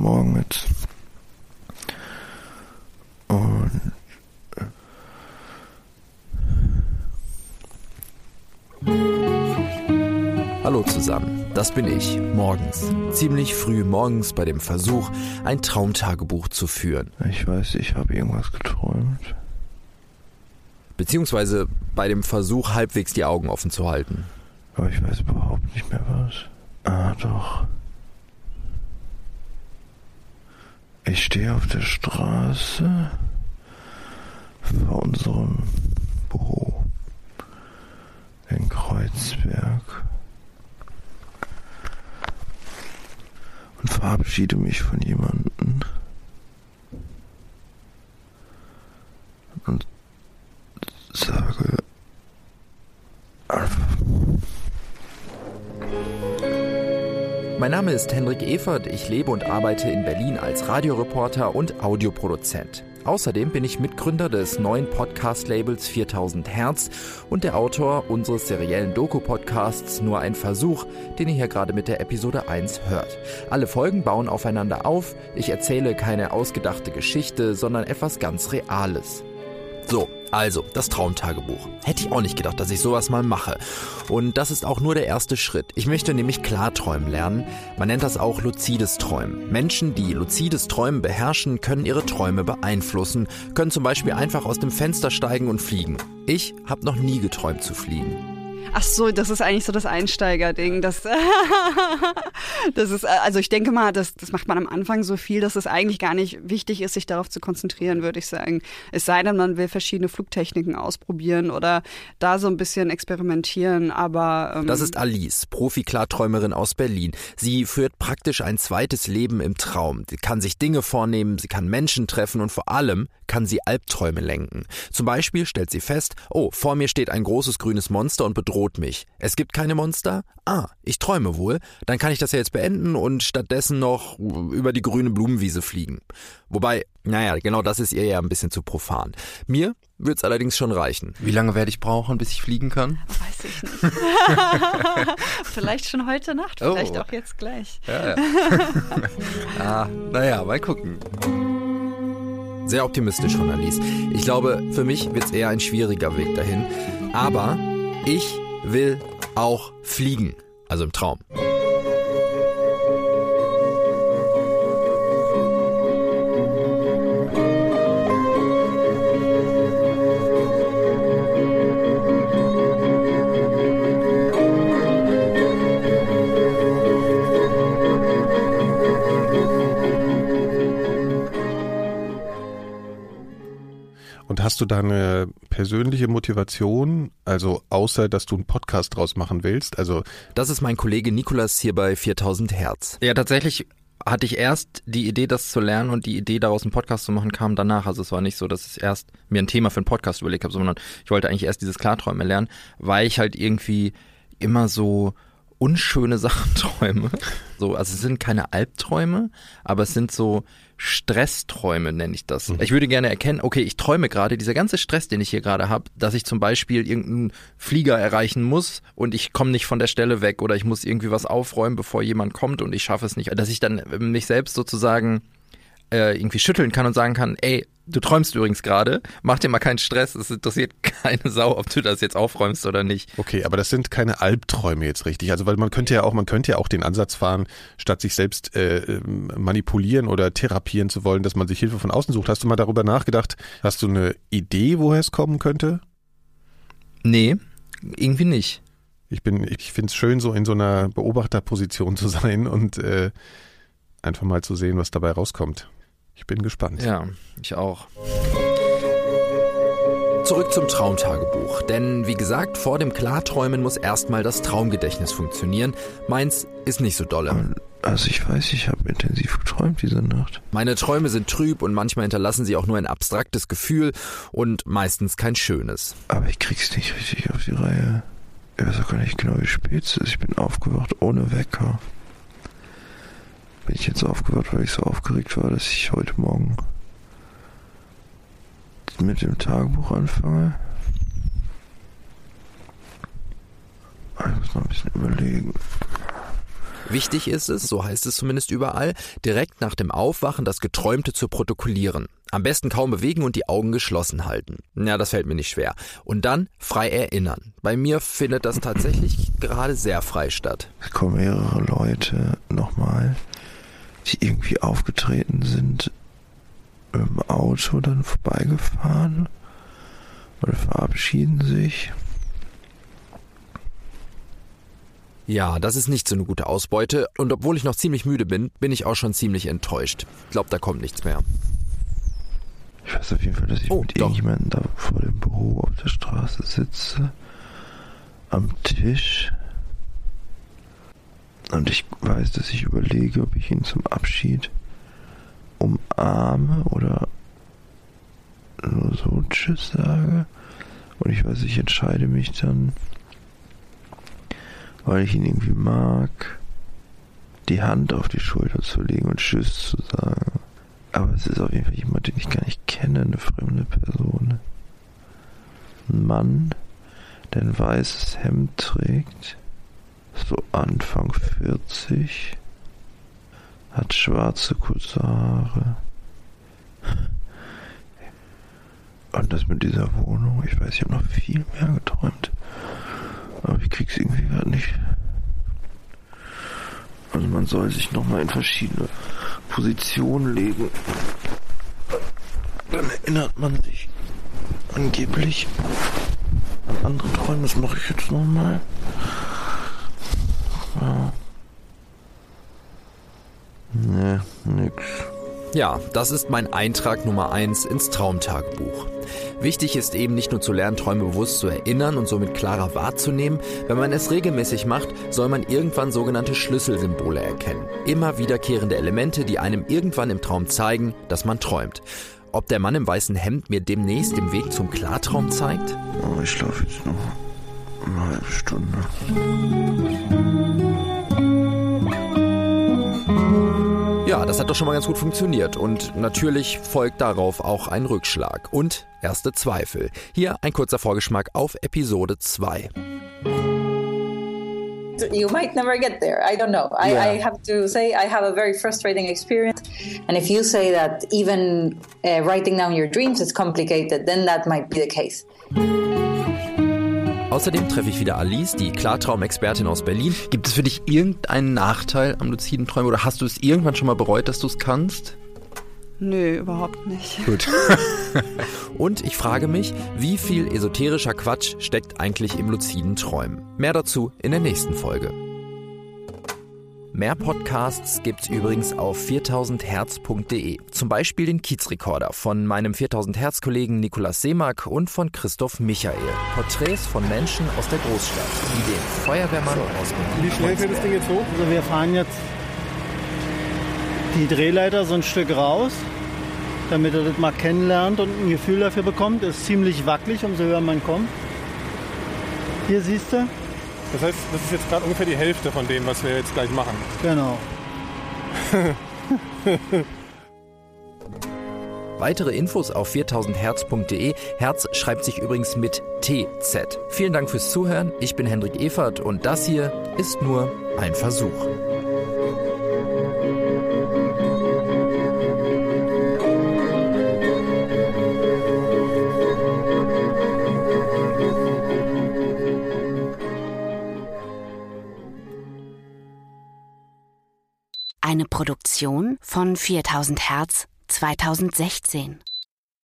Morgen mit. Und Hallo zusammen, das bin ich, morgens. Ziemlich früh morgens bei dem Versuch, ein Traumtagebuch zu führen. ich weiß, ich habe irgendwas geträumt. Beziehungsweise bei dem Versuch, halbwegs die Augen offen zu halten. Aber ich weiß überhaupt nicht mehr was. Ah, doch. Ich stehe auf der Straße vor unserem Büro in Kreuzberg und verabschiede mich von jemandem Mein Name ist Hendrik Evert, ich lebe und arbeite in Berlin als Radioreporter und Audioproduzent. Außerdem bin ich Mitgründer des neuen Podcast-Labels 4000 Hertz und der Autor unseres seriellen Doku-Podcasts Nur ein Versuch, den ihr hier gerade mit der Episode 1 hört. Alle Folgen bauen aufeinander auf, ich erzähle keine ausgedachte Geschichte, sondern etwas ganz Reales. So, also, das Traumtagebuch. Hätte ich auch nicht gedacht, dass ich sowas mal mache. Und das ist auch nur der erste Schritt. Ich möchte nämlich Klarträumen lernen. Man nennt das auch luzides Träumen. Menschen, die luzides Träumen beherrschen, können ihre Träume beeinflussen, können zum Beispiel einfach aus dem Fenster steigen und fliegen. Ich habe noch nie geträumt zu fliegen. Ach so, das ist eigentlich so das Einsteigerding. Das, das ist, also ich denke mal, das, das macht man am Anfang so viel, dass es eigentlich gar nicht wichtig ist, sich darauf zu konzentrieren, würde ich sagen. Es sei denn, man will verschiedene Flugtechniken ausprobieren oder da so ein bisschen experimentieren, aber. Ähm das ist Alice, Profi-Klarträumerin aus Berlin. Sie führt praktisch ein zweites Leben im Traum. Sie kann sich Dinge vornehmen, sie kann Menschen treffen und vor allem kann sie Albträume lenken. Zum Beispiel stellt sie fest, oh, vor mir steht ein großes grünes Monster und bedroht mich. Es gibt keine Monster? Ah, ich träume wohl. Dann kann ich das ja jetzt beenden und stattdessen noch über die grüne Blumenwiese fliegen. Wobei, naja, genau das ist ihr ja ein bisschen zu profan. Mir wird es allerdings schon reichen. Wie lange werde ich brauchen, bis ich fliegen kann? Weiß ich nicht. vielleicht schon heute Nacht, vielleicht oh. auch jetzt gleich. Ja, ja. ah, naja, mal gucken. Sehr optimistisch von Alice. Ich glaube, für mich wird es eher ein schwieriger Weg dahin. Aber ich will auch fliegen. Also im Traum. Hast du da eine persönliche Motivation, also außer dass du einen Podcast draus machen willst? Also das ist mein Kollege Nikolas hier bei 4000 Hertz. Ja, tatsächlich hatte ich erst die Idee, das zu lernen und die Idee, daraus einen Podcast zu machen, kam danach. Also es war nicht so, dass ich erst mir ein Thema für einen Podcast überlegt habe, sondern ich wollte eigentlich erst dieses Klarträumen lernen, weil ich halt irgendwie immer so unschöne Sachen träume. So, also es sind keine Albträume, aber es sind so Stressträume, nenne ich das. Mhm. Ich würde gerne erkennen, okay, ich träume gerade, dieser ganze Stress, den ich hier gerade habe, dass ich zum Beispiel irgendeinen Flieger erreichen muss und ich komme nicht von der Stelle weg oder ich muss irgendwie was aufräumen, bevor jemand kommt und ich schaffe es nicht. Dass ich dann mich selbst sozusagen äh, irgendwie schütteln kann und sagen kann, ey, du träumst übrigens gerade, mach dir mal keinen Stress, es interessiert keine Sau, ob du das jetzt aufräumst oder nicht. Okay, aber das sind keine Albträume jetzt richtig. Also weil man könnte ja auch, man könnte ja auch den Ansatz fahren, statt sich selbst äh, manipulieren oder therapieren zu wollen, dass man sich Hilfe von außen sucht. Hast du mal darüber nachgedacht? Hast du eine Idee, woher es kommen könnte? Nee, irgendwie nicht. Ich bin, ich finde es schön, so in so einer Beobachterposition zu sein und äh, einfach mal zu sehen, was dabei rauskommt. Ich bin gespannt. Ja, ich auch. Zurück zum Traumtagebuch. Denn wie gesagt, vor dem Klarträumen muss erstmal das Traumgedächtnis funktionieren. Meins ist nicht so dolle. Also ich weiß, ich habe intensiv geträumt diese Nacht. Meine Träume sind trüb und manchmal hinterlassen sie auch nur ein abstraktes Gefühl und meistens kein schönes. Aber ich krieg's nicht richtig auf die Reihe. Ich weiß auch gar nicht genau, wie spät es ist. Ich bin aufgewacht ohne Wecker bin ich jetzt aufgewacht, weil ich so aufgeregt war, dass ich heute Morgen mit dem Tagebuch anfange. Ich muss noch ein bisschen überlegen. Wichtig ist es, so heißt es zumindest überall, direkt nach dem Aufwachen das Geträumte zu protokollieren. Am besten kaum bewegen und die Augen geschlossen halten. Ja, das fällt mir nicht schwer. Und dann frei erinnern. Bei mir findet das tatsächlich gerade sehr frei statt. Es kommen mehrere Leute nochmal, die irgendwie aufgetreten sind, im Auto dann vorbeigefahren oder verabschieden sich. Ja, das ist nicht so eine gute Ausbeute und obwohl ich noch ziemlich müde bin, bin ich auch schon ziemlich enttäuscht. Ich glaube, da kommt nichts mehr. Ich weiß auf jeden Fall, dass ich Oh, mit doch. irgendjemandem da vor dem Büro auf der Straße sitze. Am Tisch. Und ich weiß, dass ich überlege, ob ich ihn zum Abschied umarme oder nur so Tschüss sage. Und ich weiß, ich entscheide mich dann, weil ich ihn irgendwie mag, die Hand auf die Schulter zu legen und Tschüss zu sagen. Aber es ist auf jeden Fall jemand, den ich gar nicht kenne, eine fremde Person. Ein Mann, der ein weißes Hemd trägt, so Anfang 40, hat schwarze kurze Haare. Und das mit dieser Wohnung, ich weiß, ich habe noch viel mehr geträumt. Aber ich krieg's irgendwie gerade nicht. Also man soll sich nochmal in verschiedene Positionen legen. Dann erinnert man sich angeblich an andere Träume. Das mache ich jetzt nochmal. Ja. Nee, nix. Ja, das ist mein Eintrag Nummer eins ins Traumtagebuch. Wichtig ist eben nicht nur zu lernen, Träume bewusst zu erinnern und somit klarer wahrzunehmen. Wenn man es regelmäßig macht, soll man irgendwann sogenannte Schlüsselsymbole erkennen. Immer wiederkehrende Elemente, die einem irgendwann im Traum zeigen, dass man träumt. Ob der Mann im weißen Hemd mir demnächst den Weg zum Klartraum zeigt? Oh, ich schlafe jetzt noch eine halbe Stunde. Ja, das hat doch schon mal ganz gut funktioniert. Und natürlich folgt darauf auch ein Rückschlag und erste Zweifel. Hier ein kurzer Vorgeschmack auf Episode 2. you might never get there. I don't know. I, I have to say I have a very frustrating experience. And if you say that even uh, writing down your dreams is complicated, then that might be the case. Außerdem treffe ich wieder Alice, die Klartraumexpertin aus Berlin. Gibt es für dich irgendeinen Nachteil am luziden Träumen oder hast du es irgendwann schon mal bereut, dass du es kannst? Nö, überhaupt nicht. Gut. Und ich frage mich, wie viel esoterischer Quatsch steckt eigentlich im luziden Träumen? Mehr dazu in der nächsten Folge. Mehr Podcasts gibt's übrigens auf 4000herz.de. Zum Beispiel den Kiezrekorder von meinem 4000 Hertz Kollegen Nikolaus Seemack und von Christoph Michael. Porträts von Menschen aus der Großstadt, wie den Feuerwehrmann aus Berlin. Wie schnell fährt das Ding jetzt hoch? Also wir fahren jetzt die Drehleiter so ein Stück raus, damit er das mal kennenlernt und ein Gefühl dafür bekommt. Ist ziemlich wackelig, umso höher man kommt. Hier siehst du, Das heißt, das ist jetzt gerade ungefähr die Hälfte von dem, was wir jetzt gleich machen. genau. Weitere Infos auf 4000herz.de. Herz schreibt sich übrigens mit TZ. Vielen Dank fürs Zuhören. Ich bin Hendrik Evert und das hier ist nur ein Versuch. Eine Produktion von 4000 Hertz 2016.